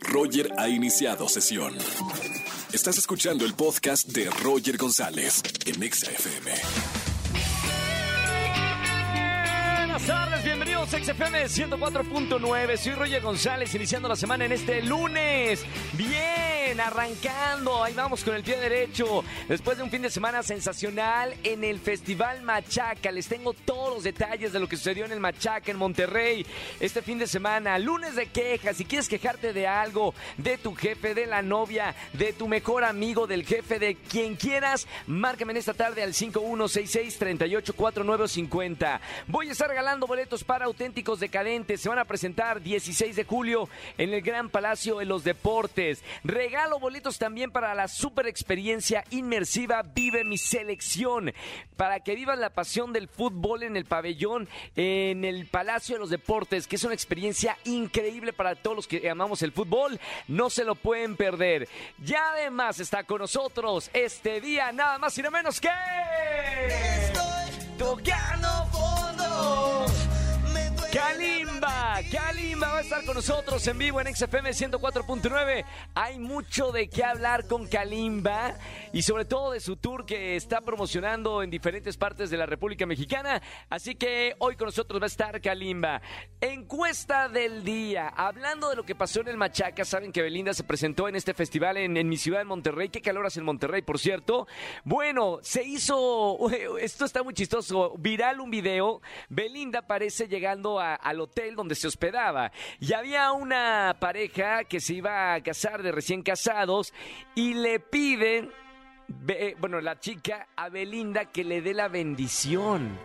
Roger ha iniciado sesión. Estás escuchando el podcast de Roger González en Exa FM. Buenas tardes, bienvenidos a XFM 104.9. Soy Roger González, iniciando la semana en este lunes. Bien, arrancando. Ahí vamos con el pie derecho. Después de un fin de semana sensacional en el Festival Machaca. Les tengo todos los detalles de lo que sucedió en el Machaca en Monterrey este fin de semana. Lunes de quejas. Si quieres quejarte de algo, de tu jefe, de la novia, de tu mejor amigo, del jefe, de quien quieras, márcame en esta tarde al 5166-384950. Voy a estar regalando boletos para auténticos decadentes. Se van a presentar 16 de julio en el Gran Palacio de los Deportes. Regalo boletos también para la super experiencia inmersiva Vive mi selección. Para que vivas la pasión del fútbol en el pabellón, en el Palacio de los Deportes, que es una experiencia increíble para todos los que amamos el fútbol. No se lo pueden perder. Ya además está con nosotros este día, nada más y nada menos que. Tocando fondo. Kalimba, va a estar con nosotros en vivo en XFM 104.9. Hay mucho de qué hablar con Kalimba y sobre todo de su tour que está promocionando en diferentes partes de la República Mexicana. Así que hoy con nosotros va a estar Kalimba. Encuesta del día. Hablando de lo que pasó en el Machaca, saben que Belinda se presentó en este festival en, mi ciudad, en Monterrey. Qué calor hace en Monterrey, por cierto. Bueno, se hizo, esto está muy chistoso, viral un video. Belinda parece llegando al hotel donde se hospedaba y había una pareja que se iba a casar de recién casados y le piden, ve- bueno, la chica a Belinda que le dé la bendición.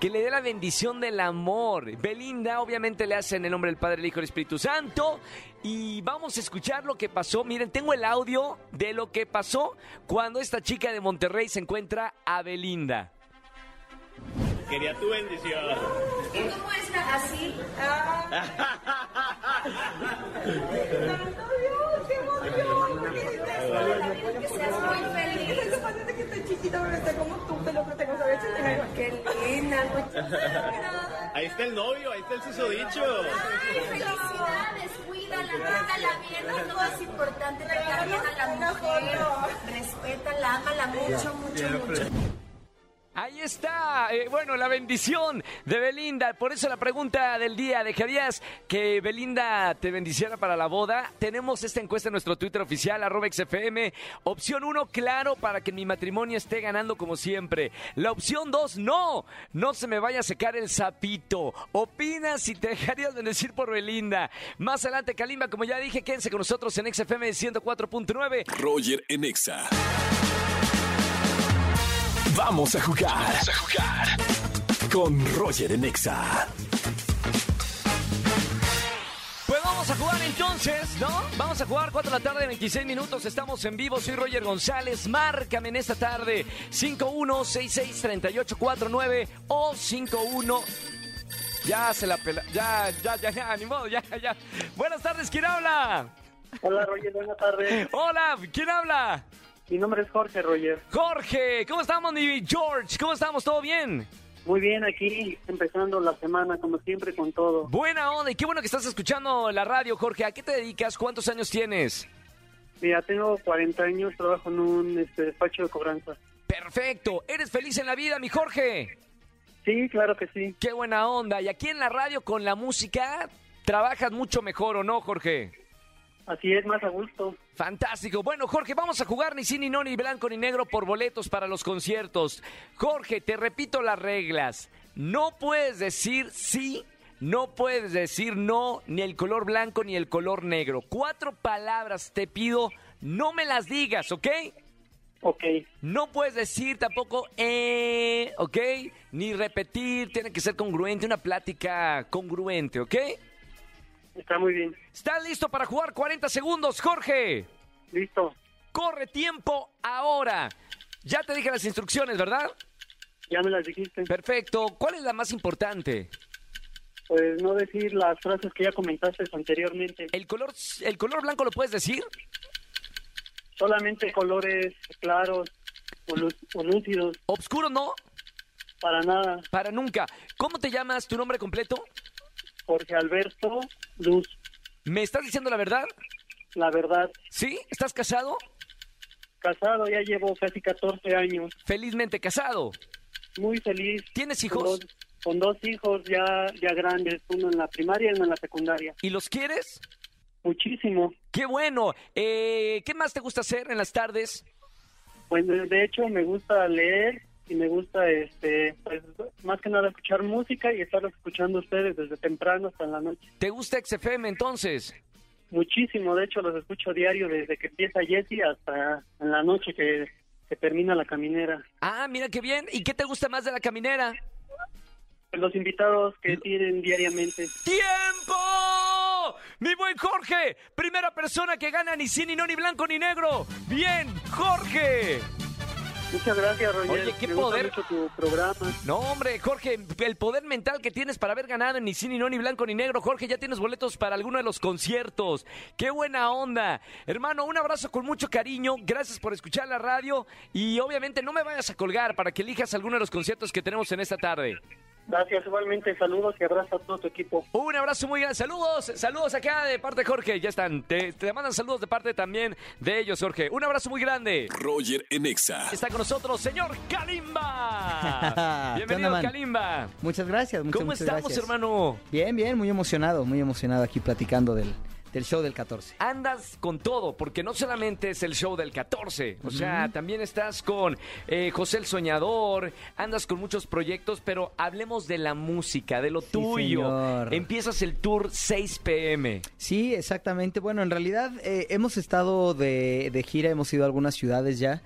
Que le dé la bendición del amor. Belinda obviamente le hace en el nombre del Padre, el Hijo y el Espíritu Santo. Y vamos a escuchar lo que pasó. Miren, tengo el audio de lo que pasó cuando esta chica de Monterrey se encuentra a Belinda. Quería tu bendición. ¿Y cómo está así? Que seas muy feliz. que estoy chiquita, pero está como tú, te lo protejo, ¿sabes? Qué linda, muchachita. Ahí está el novio, ahí está el susodicho. Ay, felicidades, cuídala, trátala bien, no es importante, tratar bien a la mujer, respétala, ámala mucho, mucho, mucho. Ahí está, eh, bueno, la bendición de Belinda. Por eso la pregunta del día, ¿dejarías que Belinda te bendiciera para la boda? Tenemos esta encuesta en nuestro Twitter oficial, arroba XFM. Opción 1, claro, para que mi matrimonio esté ganando como siempre. La opción 2, no, no se me vaya a secar el sapito. Opina si te dejarías bendecir por Belinda. Más adelante, Kalimba, como ya dije, quédense con nosotros en XFM 104.9. Roger en Exa. Vamos a jugar. Vamos a jugar. Con Roger en Exa. Pues vamos a jugar entonces, ¿no? Vamos a jugar 4 de la tarde, 26 minutos. Estamos en vivo. Soy Roger González. Márcame en esta tarde. 51663849 o 51. Ya se la pela. Ya, ya, ya, ya, ni modo, ya, ya. Buenas tardes, ¿quién habla? Hola Roger, buenas tardes. Hola, ¿quién habla? Mi nombre es Jorge Roger. Jorge, ¿cómo estamos, mi George? ¿Cómo estamos? ¿Todo bien? Muy bien, aquí empezando la semana como siempre con todo. Buena onda y qué bueno que estás escuchando la radio, Jorge. ¿A qué te dedicas? ¿Cuántos años tienes? Mira, tengo 40 años, trabajo en un este, despacho de cobranza. Perfecto. ¿Eres feliz en la vida, mi Jorge? Sí, claro que sí. Qué buena onda. Y aquí en la radio con la música trabajas mucho mejor, ¿o no, Jorge? Así es, más a gusto. Fantástico. Bueno, Jorge, vamos a jugar ni sí, ni no, ni blanco, ni negro por boletos para los conciertos. Jorge, te repito las reglas. No puedes decir sí, no puedes decir no, ni el color blanco, ni el color negro. Cuatro palabras te pido, no me las digas, ¿ok? Ok, No puedes decir tampoco eh, ¿ok? Ni repetir, tiene que ser congruente, una plática congruente, ¿ok? Está muy bien. ¿Estás listo para jugar 40 segundos, Jorge? Listo. Corre tiempo ahora. Ya te dije las instrucciones, ¿verdad? Ya me las dijiste. Perfecto. ¿Cuál es la más importante? Pues no decir las frases que ya comentaste anteriormente. ¿El color, el color blanco lo puedes decir? Solamente colores claros o, lú- o lúcidos, ¿Obscuro no? para nada. Para nunca. ¿Cómo te llamas? ¿Tu nombre completo? Jorge Alberto Luz. ¿Me estás diciendo la verdad? La verdad, ¿Sí? ¿Estás casado? casado ya llevo casi 14 años. Felizmente casado. Muy feliz. ¿Tienes Con hijos? dos, con dos hijos ya, ya grandes, uno en la primaria y uno en la secundaria. ¿Y los quieres? Muchísimo. ¡Qué bueno! Eh, ¿Qué más te gusta hacer en las tardes? Pues de hecho me gusta leer y me gusta, este, pues más que nada escuchar música y estar escuchando ustedes desde temprano hasta en la noche. ¿Te gusta XFM entonces? Muchísimo, de hecho los escucho diario desde que empieza Jesse hasta en la noche que, que termina la caminera. Ah, mira qué bien. ¿Y qué te gusta más de la caminera? Pues Los invitados que tienen diariamente. ¡Tiempo! Mi buen Jorge, primera persona que gana ni sí, ni no, ni blanco, ni negro. Bien, Jorge. Muchas gracias, Roger. Oye, qué Me gusta poder. mucho tu programa. No, hombre, Jorge, el poder mental que tienes para haber ganado en ni sí, ni no, ni blanco, ni negro. Jorge, ya tienes boletos para alguno de los conciertos. ¡Qué buena onda! Hermano, un abrazo con mucho cariño. Gracias por escuchar la radio. Y obviamente no me vayas a colgar para que elijas alguno de los conciertos que tenemos en esta tarde. Gracias, igualmente. Saludos y abrazo a todo tu equipo. Un abrazo muy grande. Saludos, saludos acá de parte de Jorge. Ya están. Te, te mandan saludos de parte también de ellos, Jorge. Un abrazo muy grande. Roger en Exa. Está con nosotros, señor Kalimba. ¿Qué onda, Bienvenido, man? Kalimba. Muchas gracias, muchas, ¿Cómo muchas estamos, gracias. hermano? Bien, bien, muy emocionado, muy emocionado aquí platicando del, del show del 14. Andas con todo, porque no solamente es el show del 14, o sea, también estás con eh, José el Soñador, andas con muchos proyectos, pero hablemos de la música, de lo Sí, tuyo. señor. Empiezas el tour 6 pm. Sí, exactamente. Bueno, en realidad eh, hemos estado de, de gira, hemos ido a algunas ciudades ya.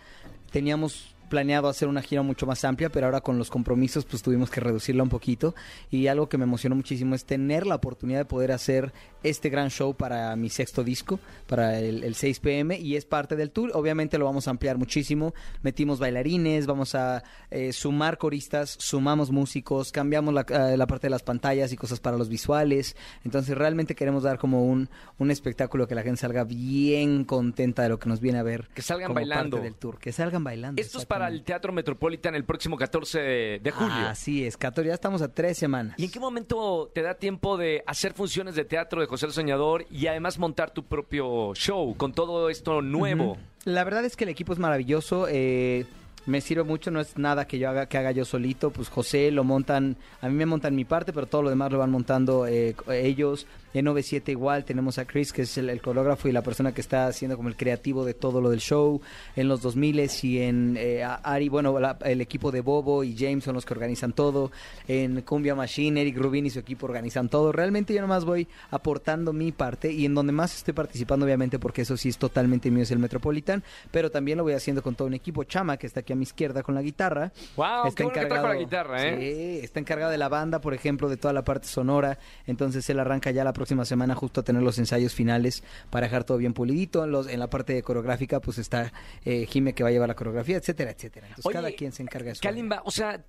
Teníamos planeado hacer una gira mucho más amplia, pero ahora con los compromisos pues tuvimos que reducirla un poquito. Y algo que me emocionó muchísimo es tener la oportunidad de poder hacer este gran show para mi sexto disco, para el, el 6 pm, y es parte del tour. Obviamente lo vamos a ampliar muchísimo. Metimos bailarines, vamos a eh, sumar coristas, sumamos músicos, cambiamos la, eh, la parte de las pantallas y cosas para los visuales. Entonces realmente queremos dar como un, un espectáculo que la gente salga bien contenta de lo que nos viene a ver. Que salgan como bailando. parte del tour. Que salgan bailando. Esto es para el. Teatro Metropolitan el próximo 14 de, de julio. Así es, 14, ya estamos a tres semanas. ¿Y en qué momento te da tiempo de hacer funciones de teatro de José el Soñador y además montar tu propio show con todo esto nuevo? La verdad es que el equipo es maravilloso. eh, me sirve mucho, no es nada que yo haga, que haga yo solito. Pues José lo montan, a mí me montan mi parte, pero todo lo demás lo van montando eh, ellos. En 97 igual tenemos a Chris, que es el, el coreógrafo y la persona que está haciendo como el creativo de todo lo del show. En los 2000 y en eh, Ari, bueno, la- el equipo de Bobo y James son los que organizan todo. En Cumbia Machine, Eric Rubin y su equipo organizan todo. Realmente yo nomás voy aportando mi parte y en donde más estoy participando, obviamente, porque eso sí es totalmente mío, es el Metropolitan, pero también lo voy haciendo con todo un equipo. Chama, que está aquí a mi izquierda con la guitarra. Wow, qué bueno que trajo la guitarra, ¿eh? Sí, está encargado de la banda, por ejemplo, de toda la parte sonora. Entonces él arranca ya la próxima semana justo a tener los ensayos finales para dejar todo bien pulidito. En, los, en la parte coreográfica, pues está eh, Jime que va a llevar la coreografía, etcétera, etcétera. Entonces Oye, cada quien se encarga de su Kalimba, o sea,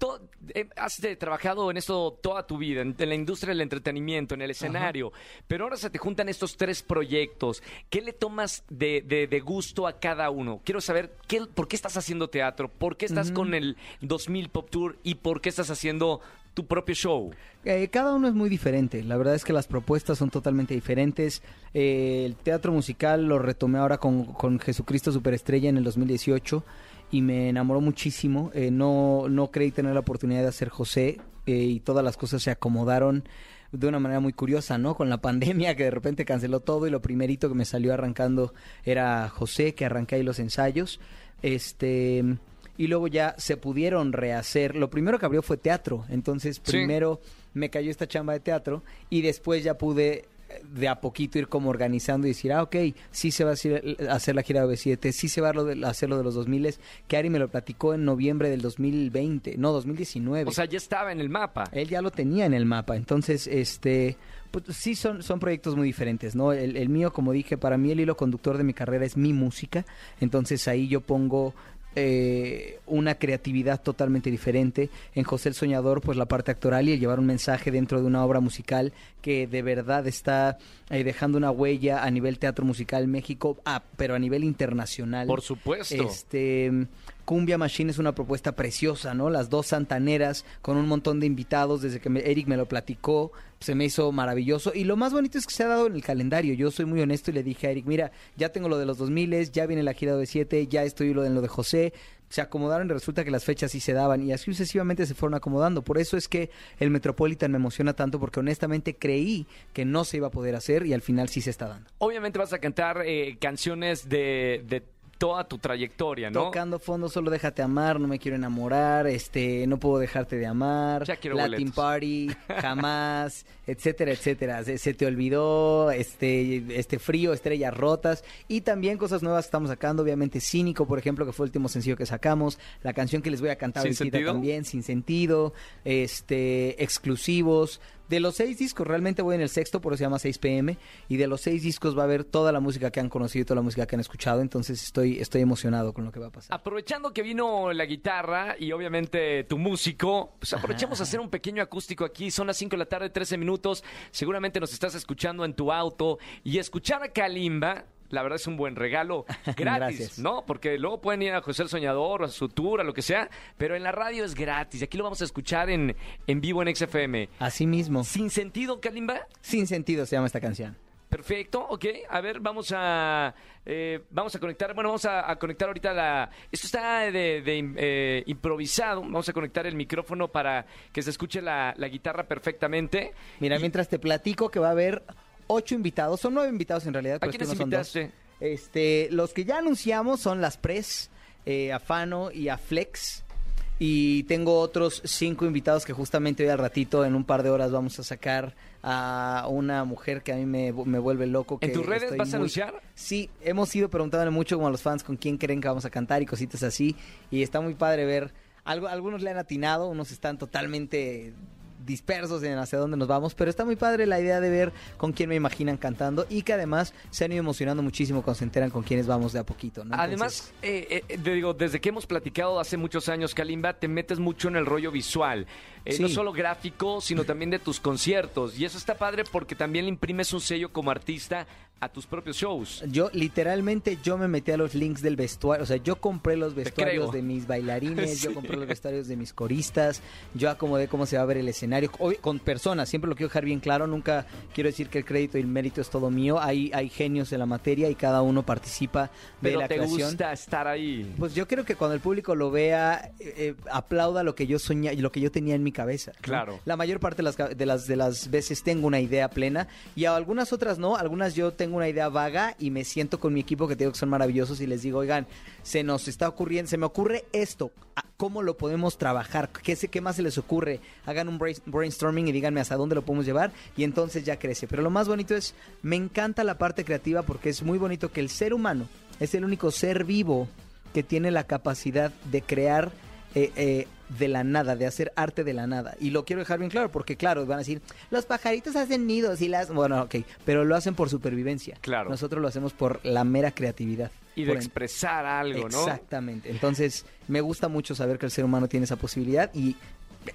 eh, has de- trabajado en esto toda tu vida, en, en la industria del entretenimiento, en el escenario, pero ahora se te juntan estos tres proyectos. ¿Qué le tomas de, de- de gusto a cada uno? Quiero saber qué, por qué estás haciendo teatro, por qué estás con el 2000 Pop Tour y por qué estás haciendo tu propio show. Eh, cada uno es muy diferente. La verdad es que las propuestas son totalmente diferentes. Eh, el teatro musical lo retomé ahora con, con Jesucristo Superestrella en el 2018 y me enamoró muchísimo. Eh, no, no creí tener la oportunidad de hacer José y todas las cosas se acomodaron de una manera muy curiosa, ¿no? Con la pandemia que de repente canceló todo y lo primerito que me salió arrancando era José, que arranqué ahí los ensayos. Este y luego ya se pudieron rehacer. Lo primero que abrió fue teatro, entonces Sí. primero me cayó esta chamba de teatro y después ya pude eh, de a poquito ir como organizando y decir, ah, ok, sí se va a hacer, hacer la gira de B7, sí se va a hacer lo de los 2000, que Ari me lo platicó en noviembre del 2020, no, 2019. O sea, ya estaba en el mapa. Él ya lo tenía en el mapa, entonces, este, pues sí son, son proyectos muy diferentes, ¿no? El, el mío, como dije, para mí el hilo conductor de mi carrera es mi música, entonces ahí yo pongo eh, una creatividad totalmente diferente. En José el Soñador, pues la parte actoral y el llevar un mensaje dentro de una obra musical que de verdad está eh, dejando una huella a nivel teatro musical México, ah, pero a nivel internacional. Por supuesto. Este, Cumbia Machine es una propuesta preciosa, ¿no? Las dos santaneras con un montón de invitados, desde que me- Eric me lo platicó, se me hizo maravilloso. Y lo más bonito es que se ha dado en el calendario. Yo soy muy honesto y le dije a Eric, mira, ya tengo lo de los 2000, ya viene la gira de 7, ya estoy lo de lo de José. Se acomodaron y resulta que las fechas sí se daban y así sucesivamente se fueron acomodando. Por eso es que el Metropolitan me emociona tanto porque honestamente creí que no se iba a poder hacer y al final sí se está dando. Obviamente vas a cantar eh, canciones de, de toda tu trayectoria, ¿no? Tocando fondo, solo déjate amar, no me quiero enamorar, este, no puedo dejarte de amar, Ya quiero Latin boletos. Party, jamás, etcétera, etcétera. Se, se te olvidó, este, este frío, estrellas rotas y también cosas nuevas que estamos sacando, obviamente Cínico, por ejemplo, que fue el último sencillo que sacamos, la canción que les voy a cantar ¿Sin ahorita sentido? también, sin sentido, este, exclusivos. De los seis discos, realmente voy en el sexto, por eso se llama 6 pm. Y de los seis discos va a haber toda la música que han conocido, y toda la música que han escuchado. Entonces estoy, estoy emocionado con lo que va a pasar. Aprovechando que vino la guitarra y obviamente tu músico, pues aprovechemos a hacer un pequeño acústico aquí. Son las 5 de la tarde, 13 minutos. Seguramente nos estás escuchando en tu auto y escuchar a Kalimba. La verdad es un buen regalo gratis, Gracias. ¿no? Porque luego pueden ir a José el Soñador a su tour, a lo que sea, pero en la radio es gratis. Aquí lo vamos a escuchar en, en vivo en XFM. Así mismo. ¿Sin sentido, Kalimba? Sin sentido se llama esta canción. Perfecto, ok. A ver, vamos a eh, vamos a conectar. Bueno, vamos a, a conectar ahorita la. Esto está de, de, eh, improvisado. Vamos a conectar el micrófono para que se escuche la, la guitarra perfectamente. Mira, mientras te platico que va a haber ocho invitados, son nueve invitados en realidad. ¿A pero quiénes no son dos. Este, los que ya anunciamos son las Pres, eh, a Fano y a Flex. Y tengo otros cinco invitados que justamente hoy al ratito, en un par de horas, vamos a sacar a una mujer que a mí me, me vuelve loco. ¿En tus redes vas a anunciar? Sí, hemos ido preguntándole mucho como a los fans con quién creen que vamos a cantar y cositas así. Y está muy padre ver. Algo, algunos le han atinado, unos están totalmente dispersos en hacia dónde nos vamos, pero está muy padre la idea de ver con quién me imaginan cantando y que además se han ido emocionando muchísimo cuando se enteran con quiénes vamos de a poquito, ¿no? Además, eh, eh, te digo, desde que hemos platicado hace muchos años, Kalimba, te metes mucho en el rollo visual. Eh, Sí. No solo gráfico, sino también de tus conciertos. Y eso está padre porque también le imprimes un sello como artista a tus propios shows. Yo literalmente yo me metí a los links del vestuario, o sea, yo compré los vestuarios de mis bailarines, Sí. yo compré los vestuarios de mis coristas, yo acomodé cómo se va a ver el escenario, Obvi- con personas, siempre lo quiero dejar bien claro, nunca quiero decir que el crédito y el mérito es todo mío, hay, hay genios en la materia y cada uno participa de Pero la te creación. gusta estar ahí. Pues yo creo que cuando el público lo vea, eh, eh, aplauda lo que yo soñaba y lo que yo tenía en mi cabeza. ¿no? Claro. La mayor parte de las, de, las, de las veces tengo una idea plena y a algunas otras no. Algunas yo tengo una idea vaga y me siento con mi equipo que te digo que son maravillosos y les digo, oigan, se nos está ocurriendo, se me ocurre esto. ¿a- ¿Cómo lo podemos trabajar? ¿Qué, ¿Qué más se les ocurre? Hagan un brain- brainstorming y díganme hasta dónde lo podemos llevar y entonces ya crece. Pero lo más bonito es, me encanta la parte creativa porque es muy bonito que el ser humano es el único ser vivo que tiene la capacidad de crear eh, eh, de la nada, de hacer arte de la nada. Y lo quiero dejar bien claro, porque claro, van a decir, los pajaritos hacen nidos y las... Bueno, ok, pero lo hacen por supervivencia. Claro. Nosotros lo hacemos por la mera creatividad. Y de expresar algo, ¿no? Exactamente. Entonces, me gusta mucho saber que el ser humano tiene esa posibilidad y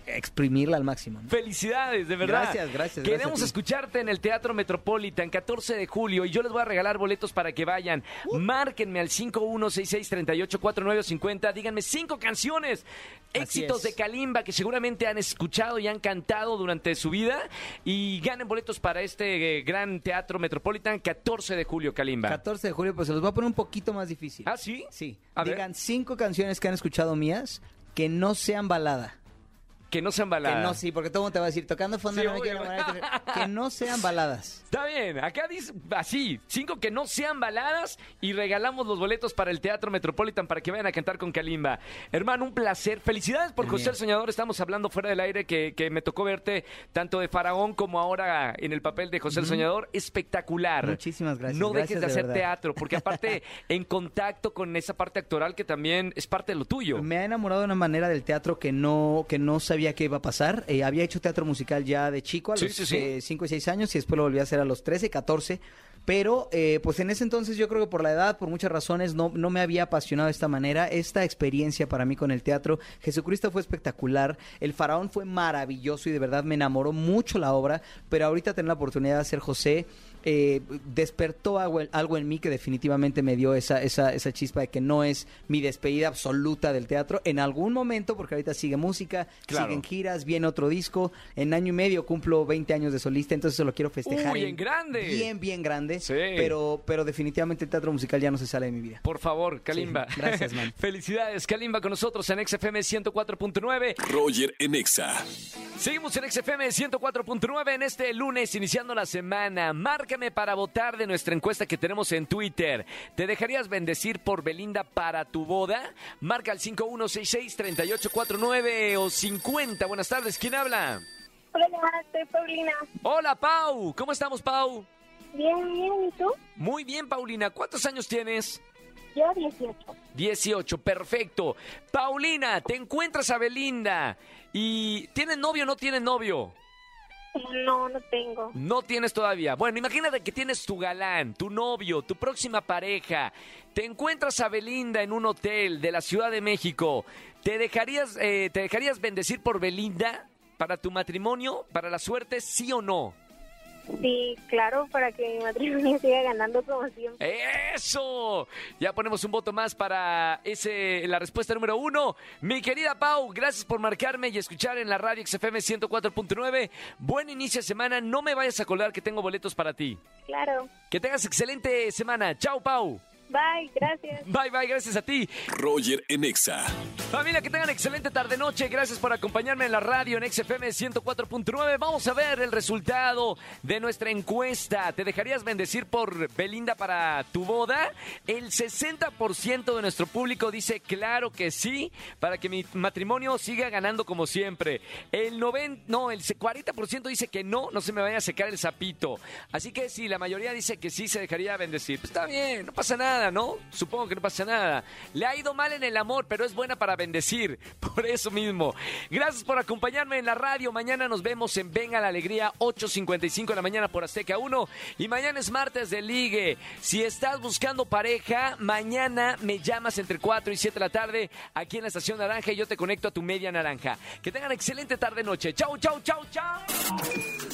exprimirla al máximo. ¿no? Felicidades, de verdad. Gracias, gracias, Queremos gracias escucharte en el Teatro Metropolitan 14 de julio y yo les voy a regalar boletos para que vayan. Uh. Márquenme al 5166384950. Díganme cinco canciones, Así éxitos es. de Kalimba que seguramente han escuchado y han cantado durante su vida y ganen boletos para este eh, gran Teatro Metropolitan 14 de julio, Kalimba. 14 de julio, pues se los voy a poner un poquito más difícil. ¿Ah, sí? Sí. A ver. Digan cinco canciones que han escuchado mías que no sean balada. Que no sean Que baladas. no, sí, porque todo el mundo te va a decir, tocando fondo, Sí, no me quiero enamorar", Que no sean baladas. Está bien, acá dice así, cinco que no sean baladas y regalamos los boletos para el Teatro Metropolitan para que vayan a cantar con Kalimba. Hermano, un placer. Felicidades por José el Soñador. Estamos hablando fuera del aire que, que me tocó verte tanto de Faraón como ahora en el papel de José el Soñador. Espectacular. Muchísimas gracias, No gracias dejes de de hacer verdad. teatro, porque aparte en contacto con esa parte actoral que también es parte de lo tuyo. Me ha enamorado de una manera del teatro que no, que no sabía que iba a pasar. Eh, había hecho teatro musical ya de chico, a Sí, los sí, sí. 5 y 6 años, y después lo volví a hacer a los 13, 14. Pero, eh, pues en ese entonces yo creo que por la edad, por muchas razones, no, no me había apasionado de esta manera. Esta experiencia para mí con el teatro, Jesucristo fue espectacular, El Faraón fue maravilloso y de verdad me enamoró mucho la obra, pero ahorita tener la oportunidad de hacer José eh, despertó algo, algo en mí que definitivamente me dio esa, esa, esa chispa de que no es mi despedida absoluta del teatro. En algún momento, porque ahorita sigue música, Claro. siguen giras, viene otro disco. En año y medio cumplo 20 años de solista, entonces se lo quiero festejar. Uy, en grande. Bien, bien grande. Sí. Pero, pero definitivamente el teatro musical ya no se sale de mi vida. Por favor, Kalimba. Sí, gracias, man. Felicidades, Kalimba, con nosotros en XFM 104.9. Roger en Exa. Seguimos en XFM 104.9 en este lunes, iniciando la semana. Márcame para votar de nuestra encuesta que tenemos en Twitter. ¿Te dejarías bendecir por Belinda para tu boda? Marca al 5166-3849 o 50. Buenas tardes, ¿quién habla? Hola, soy Paulina. Hola, Pau. ¿Cómo estamos, Pau? Bien, bien, ¿y tú? Muy bien, Paulina. ¿Cuántos años tienes? Yo 18. 18, perfecto. Paulina, te encuentras a Belinda. ¿Y tienen novio o no tienen novio? No, no tengo. No tienes todavía. Bueno, imagínate que tienes tu galán, tu novio, tu próxima pareja. Te encuentras a Belinda en un hotel de la Ciudad de México. ¿Te dejarías, eh, ¿te dejarías bendecir por Belinda para tu matrimonio, para la suerte, sí o no? Sí, claro, para que mi matrimonio siga ganando como siempre. ¡Eso! Ya ponemos un voto más para ese, la respuesta número uno. Mi querida Pau, gracias por marcarme y escuchar en la radio XFM 104.9. Buen inicio de semana. No me vayas a colgar que tengo boletos para ti. Claro. Que tengas excelente semana. Chao, Pau. Bye, gracias. Bye, bye, gracias a ti. Roger en Exa. Familia, que tengan excelente tarde-noche. Gracias por acompañarme en la radio en XFM 104.9. Vamos a ver el resultado de nuestra encuesta. ¿Te dejarías bendecir por Belinda para tu boda? El 60% de nuestro público dice claro que sí, para que mi matrimonio siga ganando como siempre. El 90, no, el 40% dice que no, no se me vaya a secar el sapito. Así que sí, la mayoría dice que sí se dejaría bendecir. Pues está bien, no pasa ¿no? Supongo que no pasa nada. Le ha ido mal en el amor, pero es buena para bendecir. Por eso mismo. Gracias por acompañarme en la radio. Mañana nos vemos en Venga la Alegría, 8.55 de la mañana por Azteca 1. Y mañana es martes de ligue. Si estás buscando pareja, mañana me llamas entre 4 y 7 de la tarde aquí en la Estación Naranja y yo te conecto a tu media naranja. Que tengan excelente tarde-noche. Chau, chau, chau, chau.